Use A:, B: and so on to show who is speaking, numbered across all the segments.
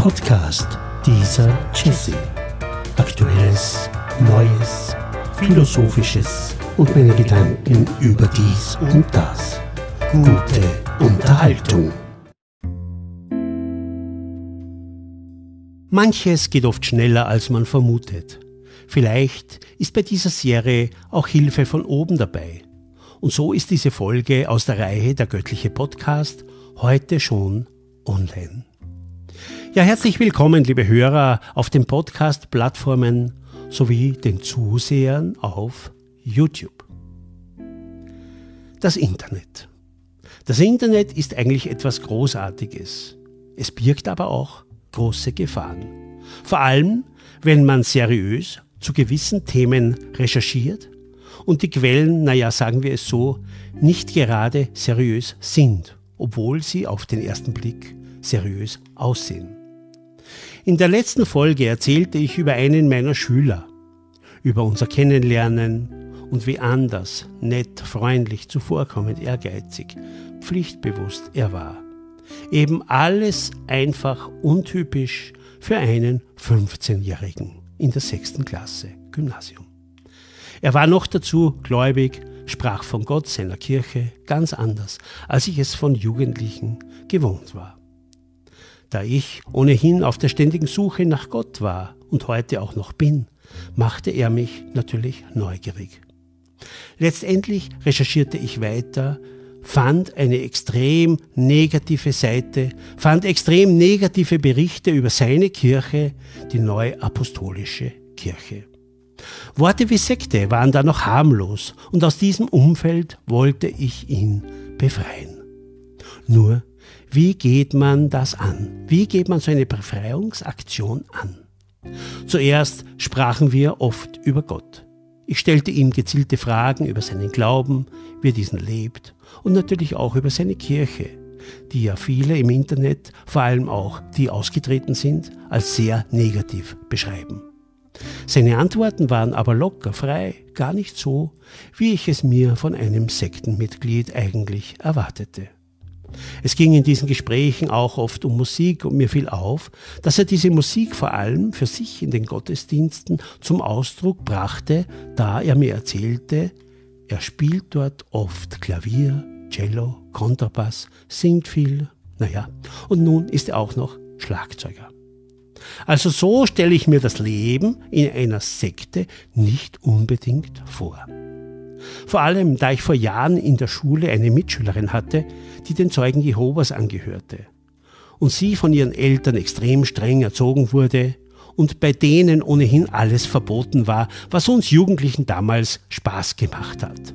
A: Podcast dieser Jesse. Aktuelles, Neues, Philosophisches und meine Gedanken über dies und das. Gute Unterhaltung. Manches geht oft schneller, als man vermutet. Vielleicht ist bei dieser Serie auch Hilfe von oben dabei. Und so ist diese Folge aus der Reihe Der göttliche Podcast heute schon online. Ja, herzlich willkommen, liebe Hörer, auf den Podcast-Plattformen sowie den Zusehern auf YouTube. Das Internet. Das Internet ist eigentlich etwas Großartiges. Es birgt aber auch große Gefahren. Vor allem, wenn man seriös zu gewissen Themen recherchiert und die Quellen, naja, sagen wir es so, nicht gerade seriös sind, obwohl sie auf den ersten Blick seriös aussehen. In der letzten Folge erzählte ich über einen meiner Schüler, über unser Kennenlernen und wie anders, nett, freundlich, zuvorkommend, ehrgeizig, pflichtbewusst er war. Eben alles einfach untypisch für einen 15-Jährigen in der sechsten Klasse Gymnasium. Er war noch dazu gläubig, sprach von Gott, seiner Kirche, ganz anders, als ich es von Jugendlichen gewohnt war. Da ich ohnehin auf der ständigen Suche nach Gott war und heute auch noch bin, machte er mich natürlich neugierig. Letztendlich recherchierte ich weiter, fand eine extrem negative Seite, fand extrem negative Berichte über seine Kirche, die Neuapostolische Kirche. Worte wie Sekte waren da noch harmlos und aus diesem Umfeld wollte ich ihn befreien. Nur, wie geht man das an? Wie geht man so eine Befreiungsaktion an? Zuerst sprachen wir oft über Gott. Ich stellte ihm gezielte Fragen über seinen Glauben, wie er diesen lebt und natürlich auch über seine Kirche, die ja viele im Internet, vor allem auch die ausgetreten sind, als sehr negativ beschreiben. Seine Antworten waren aber locker, frei, gar nicht so, wie ich es mir von einem Sektenmitglied eigentlich erwartete. Es ging in diesen Gesprächen auch oft um Musik und mir fiel auf, dass er diese Musik vor allem für sich in den Gottesdiensten zum Ausdruck brachte, da er mir erzählte, er spielt dort oft Klavier, Cello, Kontrabass, singt viel, naja, und nun ist er auch noch Schlagzeuger. Also so stelle ich mir das Leben in einer Sekte nicht unbedingt vor. Vor allem, da ich vor Jahren in der Schule eine Mitschülerin hatte, die den Zeugen Jehovas angehörte und sie von ihren Eltern extrem streng erzogen wurde und bei denen ohnehin alles verboten war, was uns Jugendlichen damals Spaß gemacht hat.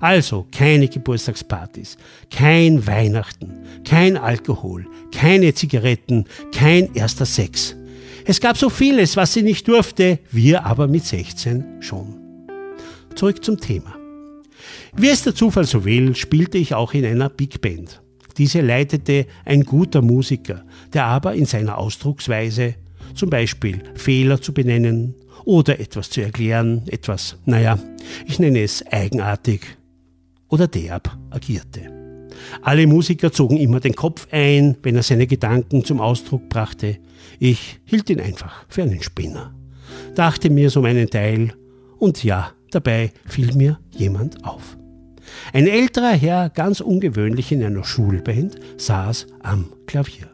A: Also keine Geburtstagspartys, kein Weihnachten, kein Alkohol, keine Zigaretten, kein erster Sex. Es gab so vieles, was sie nicht durfte, wir aber mit 16 schon. Zurück zum Thema. Wie es der Zufall so will, spielte ich auch in einer Big Band. Diese leitete ein guter Musiker, der aber in seiner Ausdrucksweise, zum Beispiel Fehler zu benennen oder etwas zu erklären, etwas, naja, ich nenne es eigenartig oder derb agierte. Alle Musiker zogen immer den Kopf ein, wenn er seine Gedanken zum Ausdruck brachte. Ich hielt ihn einfach für einen Spinner, dachte mir so meinen Teil und ja, dabei fiel mir jemand auf. Ein älterer Herr, ganz ungewöhnlich in einer Schulband, saß am Klavier.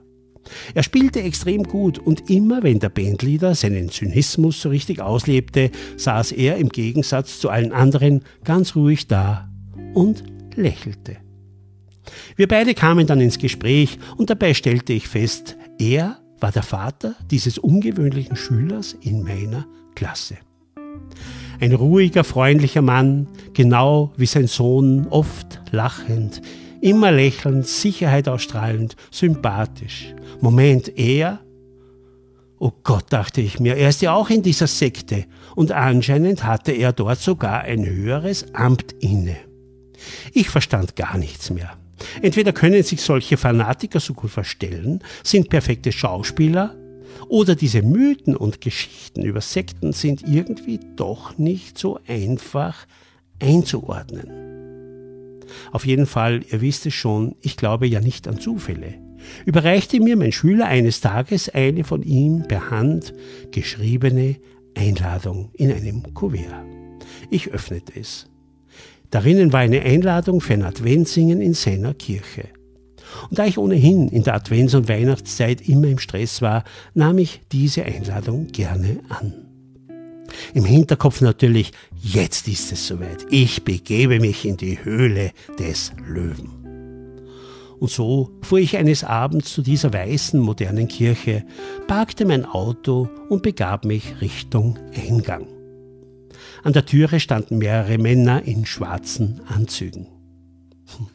A: Er spielte extrem gut und immer wenn der Bandleader seinen Zynismus so richtig auslebte, saß er im Gegensatz zu allen anderen ganz ruhig da und lächelte. Wir beide kamen dann ins Gespräch und dabei stellte ich fest, er war der Vater dieses ungewöhnlichen Schülers in meiner Klasse. Ein ruhiger, freundlicher Mann, genau wie sein Sohn, oft lachend, immer lächelnd, Sicherheit ausstrahlend, sympathisch. Moment, er? Oh Gott, dachte ich mir, er ist ja auch in dieser Sekte und anscheinend hatte er dort sogar ein höheres Amt inne. Ich verstand gar nichts mehr. Entweder können sich solche Fanatiker so gut verstellen, sind perfekte Schauspieler, oder diese Mythen und Geschichten über Sekten sind irgendwie doch nicht so einfach einzuordnen. Auf jeden Fall, ihr wisst es schon, ich glaube ja nicht an Zufälle. überreichte mir mein Schüler eines Tages eine von ihm per Hand geschriebene Einladung in einem Kuvert. Ich öffnete es. Darinnen war eine Einladung für ein Adventsingen in seiner Kirche. Und da ich ohnehin in der Advents- und Weihnachtszeit immer im Stress war, nahm ich diese Einladung gerne an. Im Hinterkopf natürlich, jetzt ist es soweit. Ich begebe mich in die Höhle des Löwen. Und so fuhr ich eines Abends zu dieser weißen modernen Kirche, parkte mein Auto und begab mich Richtung Eingang. An der Türe standen mehrere Männer in schwarzen Anzügen. Hm.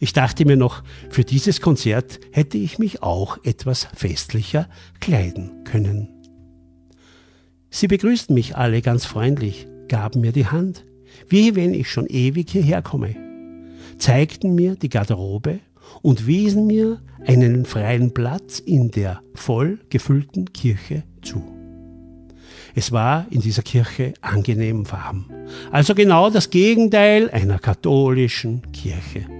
A: Ich dachte mir noch, für dieses Konzert hätte ich mich auch etwas festlicher kleiden können. Sie begrüßten mich alle ganz freundlich, gaben mir die Hand, wie wenn ich schon ewig hierher komme, zeigten mir die Garderobe und wiesen mir einen freien Platz in der voll gefüllten Kirche zu. Es war in dieser Kirche angenehm warm, also genau das Gegenteil einer katholischen Kirche.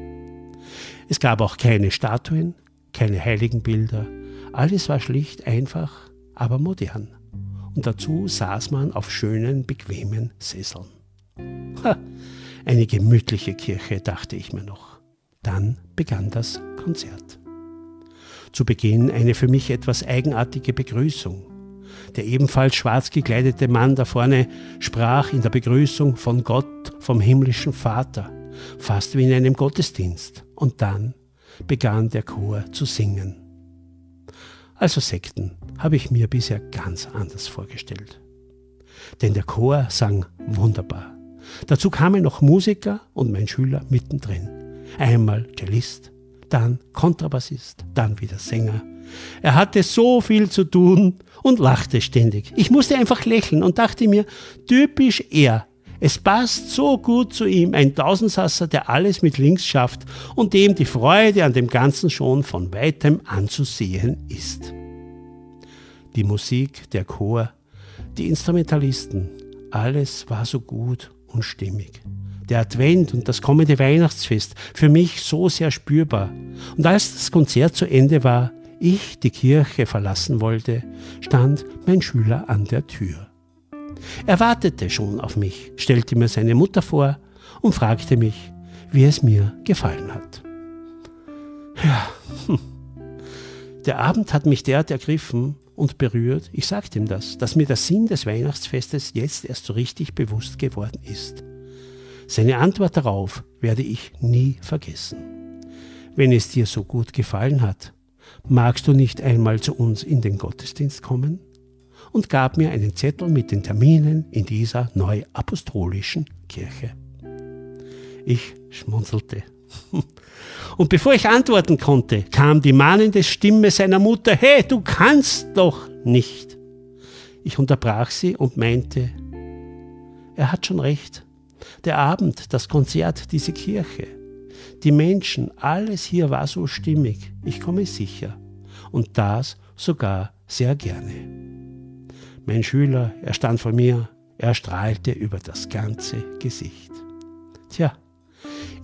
A: Es gab auch keine Statuen, keine Heiligenbilder, alles war schlicht einfach, aber modern. Und dazu saß man auf schönen, bequemen Sesseln. Ha, eine gemütliche Kirche, dachte ich mir noch. Dann begann das Konzert. Zu Beginn eine für mich etwas eigenartige Begrüßung. Der ebenfalls schwarz gekleidete Mann da vorne sprach in der Begrüßung von Gott, vom himmlischen Vater, fast wie in einem Gottesdienst. Und dann begann der Chor zu singen. Also Sekten habe ich mir bisher ganz anders vorgestellt. Denn der Chor sang wunderbar. Dazu kamen noch Musiker und mein Schüler mittendrin. Einmal Cellist, dann Kontrabassist, dann wieder Sänger. Er hatte so viel zu tun und lachte ständig. Ich musste einfach lächeln und dachte mir, typisch er. Es passt so gut zu ihm, ein Tausendsasser, der alles mit links schafft und dem die Freude an dem Ganzen schon von weitem anzusehen ist. Die Musik, der Chor, die Instrumentalisten, alles war so gut und stimmig der Advent und das kommende Weihnachtsfest für mich so sehr spürbar. Und als das Konzert zu Ende war, ich die Kirche verlassen wollte, stand mein Schüler an der Tür. Er wartete schon auf mich, stellte mir seine Mutter vor und fragte mich, wie es mir gefallen hat. Ja, hm. der Abend hat mich derart ergriffen und berührt, ich sagte ihm das, dass mir der Sinn des Weihnachtsfestes jetzt erst so richtig bewusst geworden ist. Seine Antwort darauf werde ich nie vergessen. Wenn es dir so gut gefallen hat, magst du nicht einmal zu uns in den Gottesdienst kommen? Und gab mir einen Zettel mit den Terminen in dieser neuapostolischen Kirche. Ich schmunzelte. Und bevor ich antworten konnte, kam die mahnende Stimme seiner Mutter, Hey, du kannst doch nicht. Ich unterbrach sie und meinte, er hat schon recht. Der Abend, das Konzert, diese Kirche, die Menschen, alles hier war so stimmig, ich komme sicher. Und das sogar sehr gerne. Mein Schüler, er stand vor mir, er strahlte über das ganze Gesicht. Tja,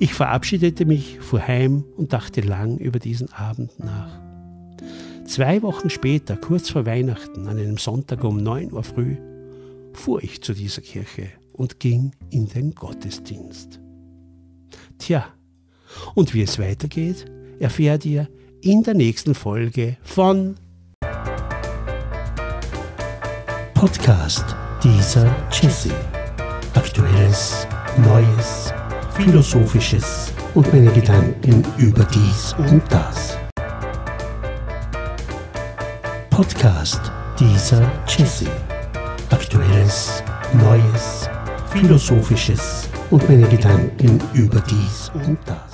A: ich verabschiedete mich, fuhr heim und dachte lang über diesen Abend nach. Zwei Wochen später, kurz vor Weihnachten, an einem Sonntag um 9 Uhr früh, fuhr ich zu dieser Kirche und ging in den Gottesdienst. Tja, und wie es weitergeht, erfährt ihr in der nächsten Folge von Podcast dieser Jesse. Aktuelles, Neues, Philosophisches und meine Gedanken über dies und das. Podcast dieser Jesse. Aktuelles, Neues, Philosophisches und meine Gedanken über dies und das.